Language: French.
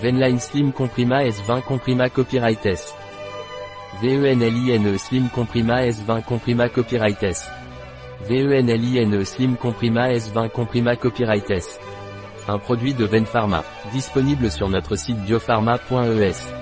Venline Slim Comprima S20 Comprima Copyright S. VENLINE Slim Comprima S20 Comprima Copyright S. VENLINE Slim Comprima S20 Comprima Copyright S. Un produit de Venpharma, disponible sur notre site biopharma.es.